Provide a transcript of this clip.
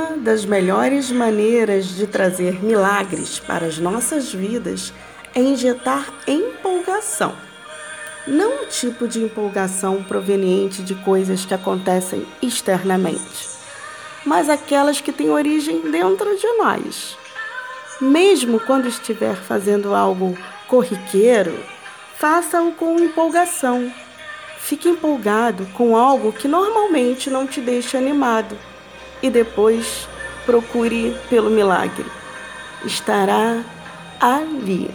Uma das melhores maneiras de trazer milagres para as nossas vidas é injetar empolgação. Não um tipo de empolgação proveniente de coisas que acontecem externamente, mas aquelas que têm origem dentro de nós. Mesmo quando estiver fazendo algo corriqueiro, faça-o com empolgação. Fique empolgado com algo que normalmente não te deixa animado e depois procure pelo milagre. Estará ali.